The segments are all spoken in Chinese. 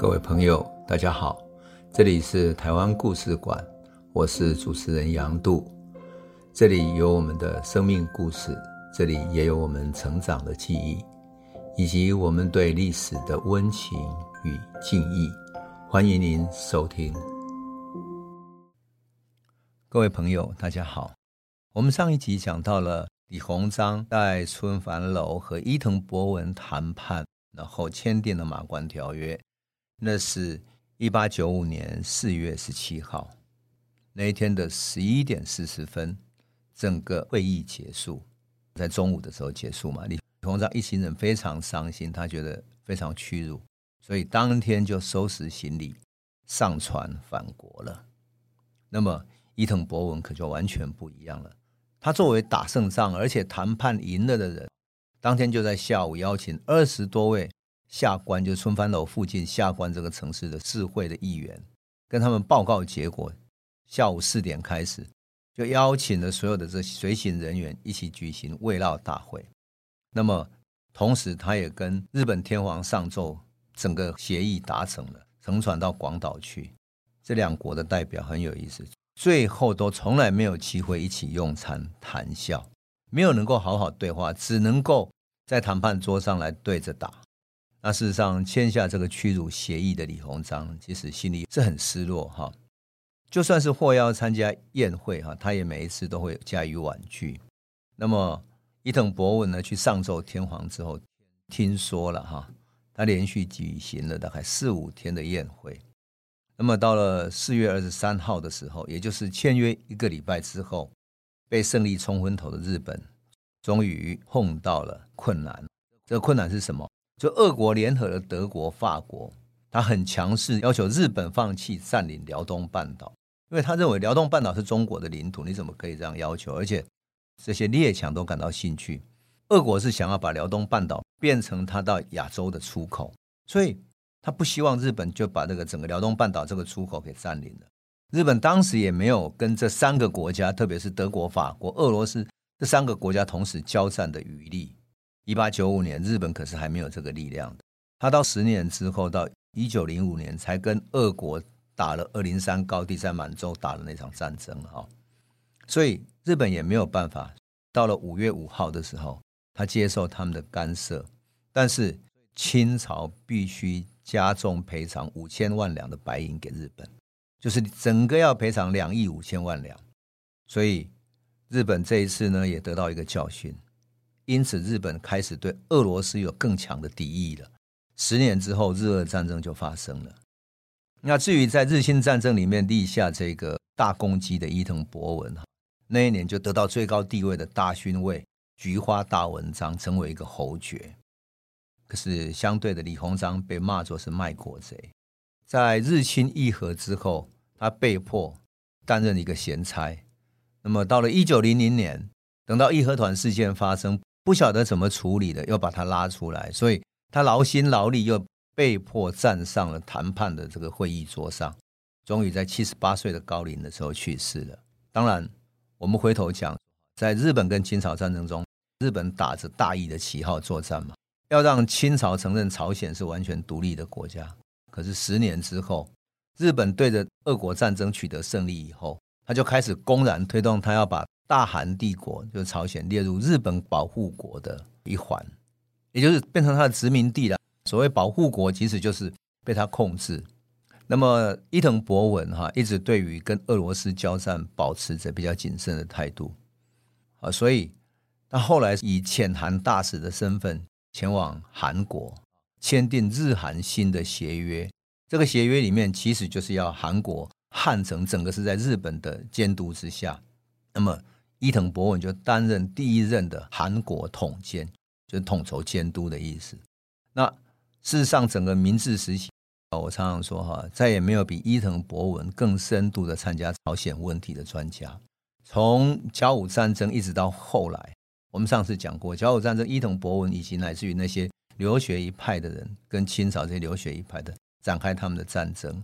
各位朋友，大家好，这里是台湾故事馆，我是主持人杨度，这里有我们的生命故事，这里也有我们成长的记忆，以及我们对历史的温情与敬意。欢迎您收听。各位朋友，大家好，我们上一集讲到了李鸿章在春帆楼和伊藤博文谈判，然后签订了马关条约。那是一八九五年四月十七号那一天的十一点四十分，整个会议结束，在中午的时候结束嘛。李鸿章一行人非常伤心，他觉得非常屈辱，所以当天就收拾行李上船返国了。那么伊藤博文可就完全不一样了，他作为打胜仗而且谈判赢了的人，当天就在下午邀请二十多位。下关就春帆楼附近下关这个城市的市会的议员，跟他们报告结果。下午四点开始，就邀请了所有的这随行人员一起举行慰劳大会。那么，同时他也跟日本天皇上奏，整个协议达成了，乘船到广岛去。这两国的代表很有意思，最后都从来没有机会一起用餐谈笑，没有能够好好对话，只能够在谈判桌上来对着打。那事实上，签下这个屈辱协议的李鸿章，其实心里是很失落哈。就算是获邀参加宴会哈，他也每一次都会加以婉拒。那么伊藤博文呢，去上奏天皇之后，听说了哈，他连续举行了大概四五天的宴会。那么到了四月二十三号的时候，也就是签约一个礼拜之后，被胜利冲昏头的日本，终于碰到了困难。这个困难是什么？就俄国联合了德国、法国，他很强势，要求日本放弃占领辽东半岛，因为他认为辽东半岛是中国的领土，你怎么可以这样要求？而且这些列强都感到兴趣。俄国是想要把辽东半岛变成他到亚洲的出口，所以他不希望日本就把这个整个辽东半岛这个出口给占领了。日本当时也没有跟这三个国家，特别是德国、法国、俄罗斯这三个国家同时交战的余力。一八九五年，日本可是还没有这个力量的。他到十年之后，到一九零五年，才跟俄国打了二零三高地，在满洲打了那场战争哈。所以日本也没有办法。到了五月五号的时候，他接受他们的干涉，但是清朝必须加重赔偿五千万两的白银给日本，就是整个要赔偿两亿五千万两。所以日本这一次呢，也得到一个教训。因此，日本开始对俄罗斯有更强的敌意了。十年之后，日俄战争就发生了。那至于在日清战争里面立下这个大功绩的伊藤博文，那一年就得到最高地位的大勋位菊花大文章，成为一个侯爵。可是相对的，李鸿章被骂作是卖国贼。在日清议和之后，他被迫担任一个闲差。那么到了一九零零年，等到义和团事件发生。不晓得怎么处理的，又把他拉出来，所以他劳心劳力，又被迫站上了谈判的这个会议桌上，终于在七十八岁的高龄的时候去世了。当然，我们回头讲，在日本跟清朝战争中，日本打着大义的旗号作战嘛，要让清朝承认朝鲜是完全独立的国家。可是十年之后，日本对着俄国战争取得胜利以后，他就开始公然推动他要把。大韩帝国就是朝鲜列入日本保护国的一环，也就是变成他的殖民地了。所谓保护国，其实就是被他控制。那么伊藤博文哈一直对于跟俄罗斯交战保持着比较谨慎的态度啊，所以他后来以遣韩大使的身份前往韩国，签订日韩新的协约。这个协约里面其实就是要韩国汉城整个是在日本的监督之下，那么。伊藤博文就担任第一任的韩国统监，就是统筹监督的意思。那事实上，整个明治时期啊，我常常说哈，再也没有比伊藤博文更深度的参加朝鲜问题的专家。从甲午战争一直到后来，我们上次讲过，甲午战争，伊藤博文以及乃至于那些留学一派的人，跟清朝这些留学一派的展开他们的战争。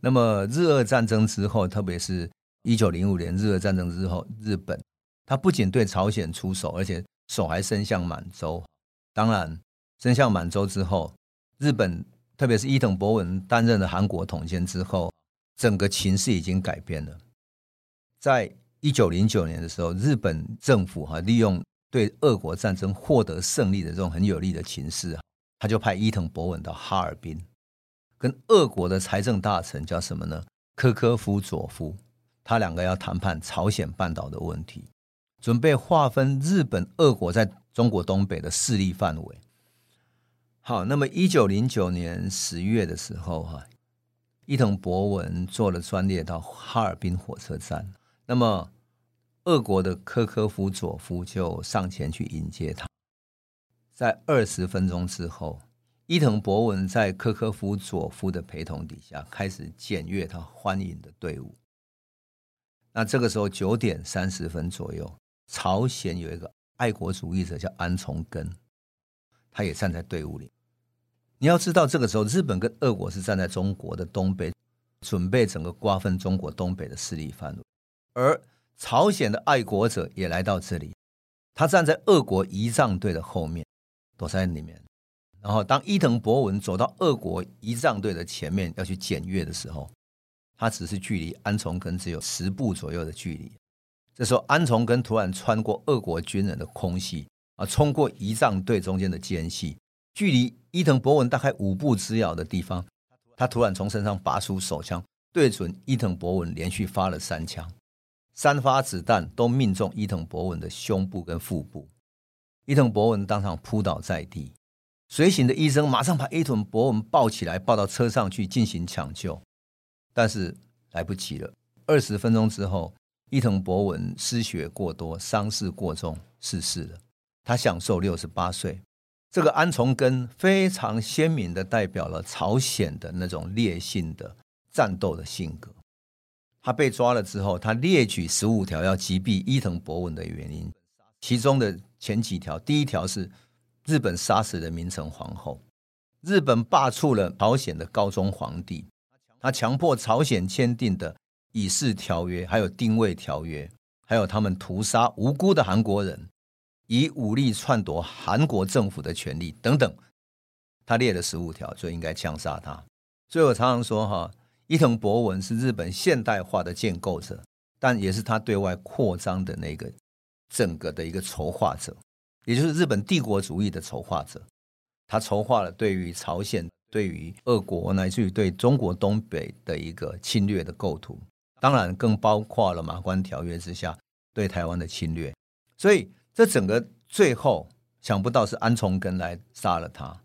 那么日俄战争之后，特别是。一九零五年日俄战争之后，日本他不仅对朝鲜出手，而且手还伸向满洲。当然，伸向满洲之后，日本特别是伊藤博文担任了韩国统监之后，整个情势已经改变了。在一九零九年的时候，日本政府哈利用对俄国战争获得胜利的这种很有利的情势，他就派伊藤博文到哈尔滨，跟俄国的财政大臣叫什么呢？科科夫佐夫，他两个要谈判朝鲜半岛的问题，准备划分日本、俄国在中国东北的势力范围。好，那么一九零九年十月的时候，哈，伊藤博文坐了专列到哈尔滨火车站，那么俄国的科科夫佐夫就上前去迎接他。在二十分钟之后，伊藤博文在科科夫佐夫的陪同底下，开始检阅他欢迎的队伍。那这个时候九点三十分左右，朝鲜有一个爱国主义者叫安重根。他也站在队伍里。你要知道，这个时候日本跟俄国是站在中国的东北，准备整个瓜分中国东北的势力范围。而朝鲜的爱国者也来到这里，他站在俄国仪仗队的后面，躲在里面。然后，当伊藤博文走到俄国仪仗队的前面要去检阅的时候，他只是距离安重根只有十步左右的距离。这时候，安重根突然穿过俄国军人的空隙。啊！冲过仪仗队中间的间隙，距离伊藤博文大概五步之遥的地方，他突然从身上拔出手枪，对准伊藤博文连续发了三枪，三发子弹都命中伊藤博文的胸部跟腹部，伊藤博文当场扑倒在地。随行的医生马上把伊藤博文抱起来，抱到车上去进行抢救，但是来不及了。二十分钟之后，伊藤博文失血过多，伤势过重，逝世了。他享寿六十八岁，这个安重根非常鲜明的代表了朝鲜的那种烈性的战斗的性格。他被抓了之后，他列举十五条要击毙伊藤博文的原因，其中的前几条，第一条是日本杀死了明成皇后，日本罢黜了朝鲜的高宗皇帝，他强迫朝鲜签订的以示条约，还有定位条约，还有他们屠杀无辜的韩国人。以武力篡夺韩国政府的权利等等，他列了十五条，就应该枪杀他。所以我常常说，哈，伊藤博文是日本现代化的建构者，但也是他对外扩张的那个整个的一个筹划者，也就是日本帝国主义的筹划者。他筹划了对于朝鲜、对于俄国，乃至于对中国东北的一个侵略的构图，当然更包括了马关条约之下对台湾的侵略。所以。这整个最后想不到是安重根来杀了他。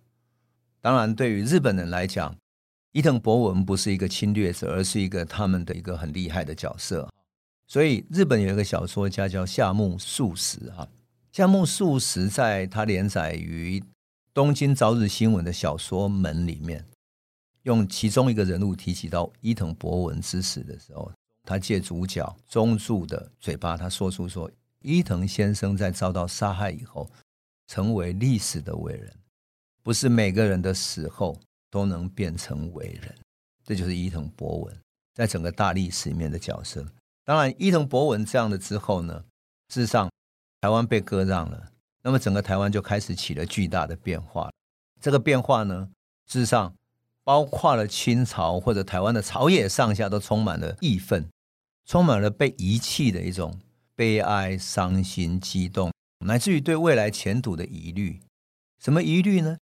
当然，对于日本人来讲，伊藤博文不是一个侵略者，而是一个他们的一个很厉害的角色。所以，日本有一个小说家叫夏目漱石哈，夏目漱石在他连载于《东京朝日新闻》的小说门里面，用其中一个人物提起到伊藤博文之死的时候，他借主角中柱的嘴巴，他说出说。伊藤先生在遭到杀害以后，成为历史的伟人。不是每个人的死后都能变成伟人，这就是伊藤博文在整个大历史里面的角色。当然，伊藤博文这样的之后呢，事实上台湾被割让了，那么整个台湾就开始起了巨大的变化。这个变化呢，事实上包括了清朝或者台湾的朝野上下都充满了义愤，充满了被遗弃的一种。悲哀、伤心、激动，乃至于对未来前途的疑虑。什么疑虑呢？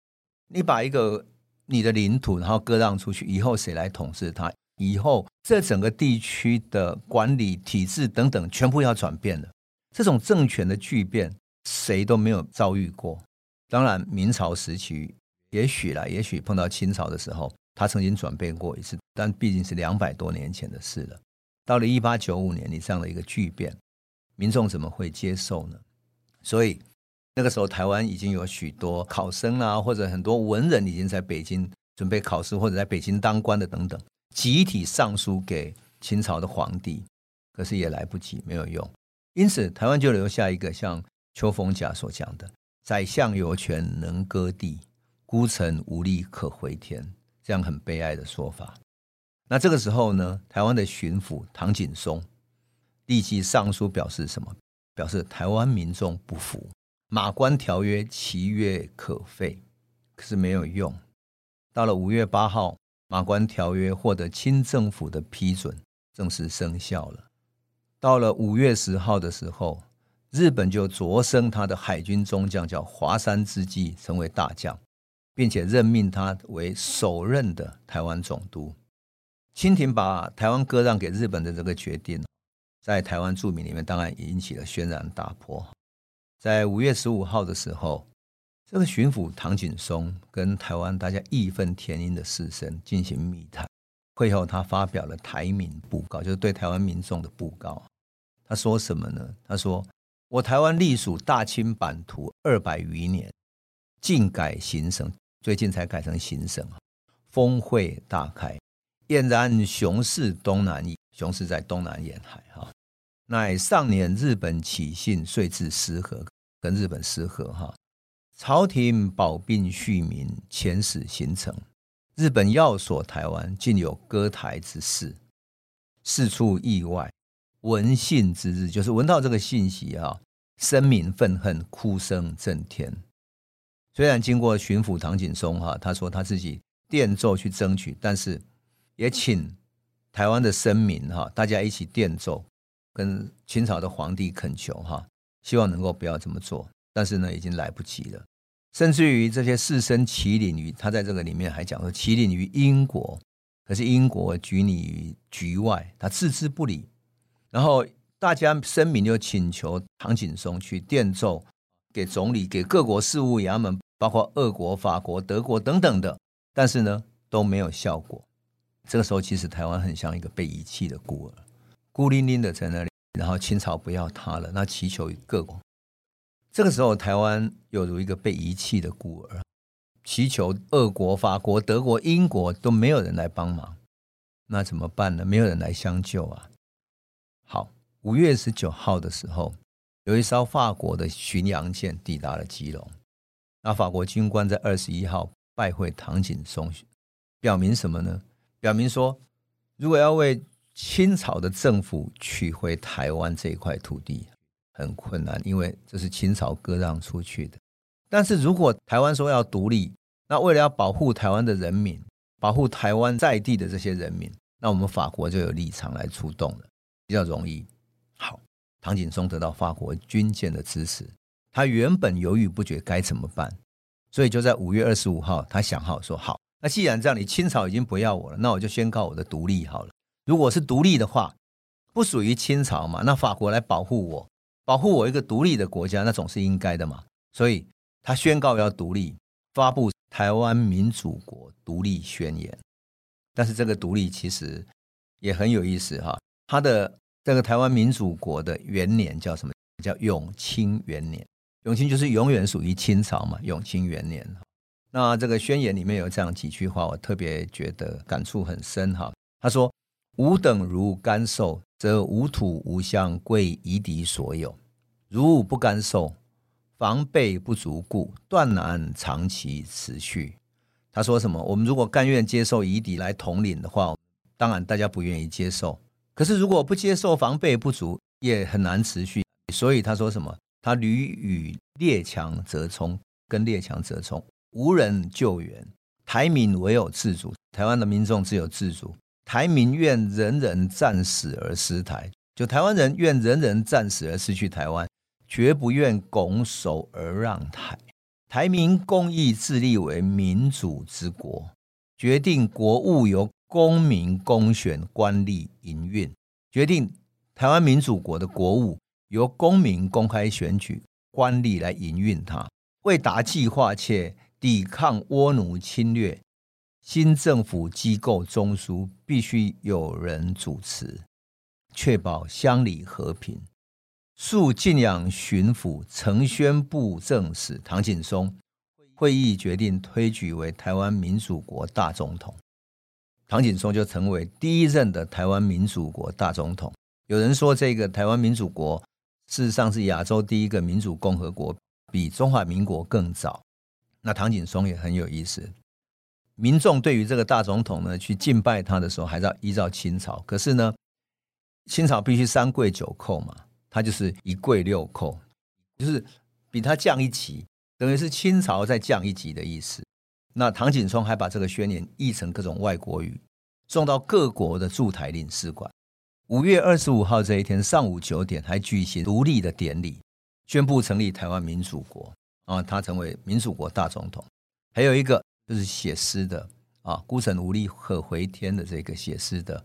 你把一个你的领土，然后割让出去，以后谁来统治它？以后这整个地区的管理体制等等，全部要转变了。这种政权的巨变，谁都没有遭遇过。当然，明朝时期也许啦，也许碰到清朝的时候，他曾经转变过一次，但毕竟是两百多年前的事了。到了一八九五年，你这样的一个巨变。民众怎么会接受呢？所以那个时候，台湾已经有许多考生啊，或者很多文人已经在北京准备考试，或者在北京当官的等等，集体上书给清朝的皇帝，可是也来不及，没有用。因此，台湾就留下一个像邱逢甲所讲的“宰相有权能割地，孤臣无力可回天”这样很悲哀的说法。那这个时候呢，台湾的巡抚唐景崧。立即上书表示什么？表示台湾民众不服，马关条约其约可废，可是没有用。到了五月八号，马关条约获得清政府的批准，正式生效了。到了五月十号的时候，日本就擢升他的海军中将，叫华山之计，成为大将，并且任命他为首任的台湾总督。清廷把台湾割让给日本的这个决定，在台湾著名里面当然引起了轩然大波。在五月十五号的时候。这个巡抚唐景崧跟台湾大家义愤填膺的士绅进行密谈，会后他发表了台民布告，就是对台湾民众的布告。他说什么呢？他说：“我台湾隶属大清版图二百余年，近改行省，最近才改成行省，峰会大开，俨然雄视东南夷，雄视在东南沿海哈。乃上年日本起信，遂至失和，跟日本失和哈。”朝廷保病恤民，遣使行程。日本要索台湾，竟有割台之事。事出意外，闻信之日，就是闻到这个信息啊，生民愤恨，哭声震天。虽然经过巡抚唐景崧哈，他说他自己电奏去争取，但是也请台湾的生民哈，大家一起电奏，跟清朝的皇帝恳求哈，希望能够不要这么做。但是呢，已经来不及了。甚至于这些士绅起领于他在这个里面还讲说起领于英国，可是英国拒你于局外，他置之不理。然后大家声明就请求唐景崧去电奏给总理、给各国事务衙门，包括俄国、法国、德国等等的，但是呢都没有效果。这个时候，其实台湾很像一个被遗弃的孤儿，孤零零的在那里。然后清朝不要他了，那祈求各国。这个时候，台湾有如一个被遗弃的孤儿，祈求俄国、法国、德国、英国都没有人来帮忙，那怎么办呢？没有人来相救啊！好，五月十九号的时候，有一艘法国的巡洋舰抵达了基隆，那法国军官在二十一号拜会唐景崧，表明什么呢？表明说，如果要为清朝的政府取回台湾这一块土地。很困难，因为这是清朝割让出去的。但是如果台湾说要独立，那为了要保护台湾的人民，保护台湾在地的这些人民，那我们法国就有立场来出动了，比较容易。好，唐景崧得到法国军舰的支持，他原本犹豫不决该怎么办，所以就在五月二十五号，他想好说好，那既然这样，你清朝已经不要我了，那我就宣告我的独立好了。如果是独立的话，不属于清朝嘛，那法国来保护我。保护我一个独立的国家，那总是应该的嘛。所以他宣告要独立，发布台湾民主国独立宣言。但是这个独立其实也很有意思哈。他的这个台湾民主国的元年叫什么？叫永清元年。永清就是永远属于清朝嘛。永清元年。那这个宣言里面有这样几句话，我特别觉得感触很深哈。他说。吾等如甘受，则无土无乡，归夷狄所有；如不甘受，防备不足故，断难长期持续。他说什么？我们如果甘愿接受夷狄来统领的话，当然大家不愿意接受。可是如果不接受，防备不足，也很难持续。所以他说什么？他屡与列强折冲，跟列强折冲，无人救援。台民唯有自主，台湾的民众只有自主。台民愿人人战死而失台，就台湾人愿人人战死而失去台湾，绝不愿拱手而让台。台民公议自立为民主之国，决定国务由公民公选官吏营运，决定台湾民主国的国务由公民公开选举官吏来营运它，为达计划且抵抗倭奴侵略。新政府机构中枢必须有人主持，确保乡里和平。数晋阳巡抚曾宣布政使唐景崧，会议决定推举为台湾民主国大总统，唐景崧就成为第一任的台湾民主国大总统。有人说，这个台湾民主国事实上是亚洲第一个民主共和国，比中华民国更早。那唐景崧也很有意思。民众对于这个大总统呢，去敬拜他的时候，还是要依照清朝。可是呢，清朝必须三跪九叩嘛，他就是一跪六叩，就是比他降一级，等于是清朝再降一级的意思。那唐景崧还把这个宣言译成各种外国语，送到各国的驻台领事馆。五月二十五号这一天上午九点，还举行独立的典礼，宣布成立台湾民主国啊，他成为民主国大总统。还有一个就是写诗的啊，孤城无力可回天的这个写诗的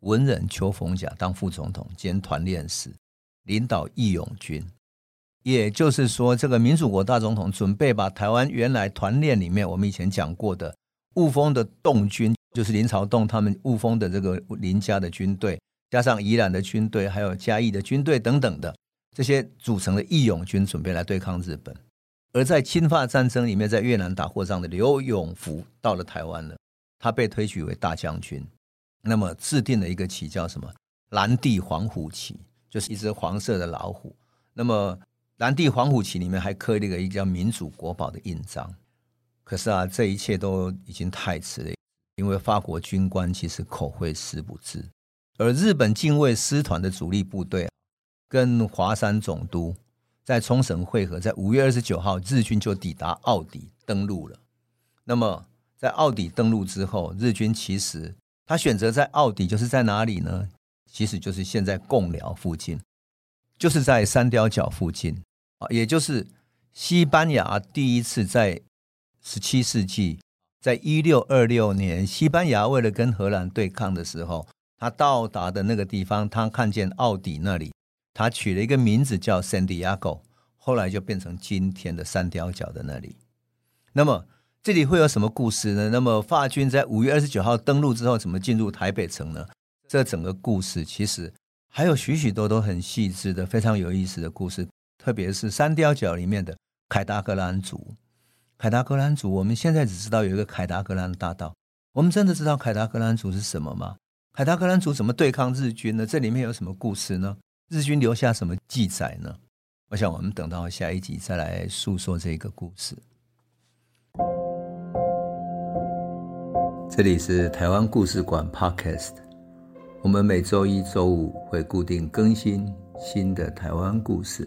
文人邱逢甲当副总统兼团练使，领导义勇军。也就是说，这个民主国大总统准备把台湾原来团练里面我们以前讲过的雾峰的洞军，就是林朝栋他们雾峰的这个林家的军队。加上宜兰的军队，还有嘉义的军队等等的这些组成的义勇军，准备来对抗日本。而在侵华战争里面，在越南打过仗的刘永福到了台湾了，他被推举为大将军。那么制定了一个旗叫什么？蓝地黄虎旗，就是一只黄色的老虎。那么蓝地黄虎旗里面还刻了一个一个叫民主国宝的印章。可是啊，这一切都已经太迟了，因为法国军官其实口惠师不至。而日本近卫师团的主力部队跟华山总督在冲绳会合，在五月二十九号，日军就抵达奥底登陆了。那么在奥底登陆之后，日军其实他选择在奥底，就是在哪里呢？其实就是现在贡寮附近，就是在三貂角附近啊，也就是西班牙第一次在十七世纪，在一六二六年，西班牙为了跟荷兰对抗的时候。他到达的那个地方，他看见奥底那里，他取了一个名字叫圣地亚哥，后来就变成今天的三貂角的那里。那么这里会有什么故事呢？那么法军在五月二十九号登陆之后，怎么进入台北城呢？这整个故事其实还有许许多多很细致的、非常有意思的故事，特别是三貂角里面的凯达格兰族。凯达格兰族，我们现在只知道有一个凯达格兰大道，我们真的知道凯达格兰族是什么吗？凯达格兰族怎么对抗日军呢？这里面有什么故事呢？日军留下什么记载呢？我想我们等到下一集再来诉说这个故事。这里是台湾故事馆 Podcast，我们每周一、周五会固定更新新的台湾故事，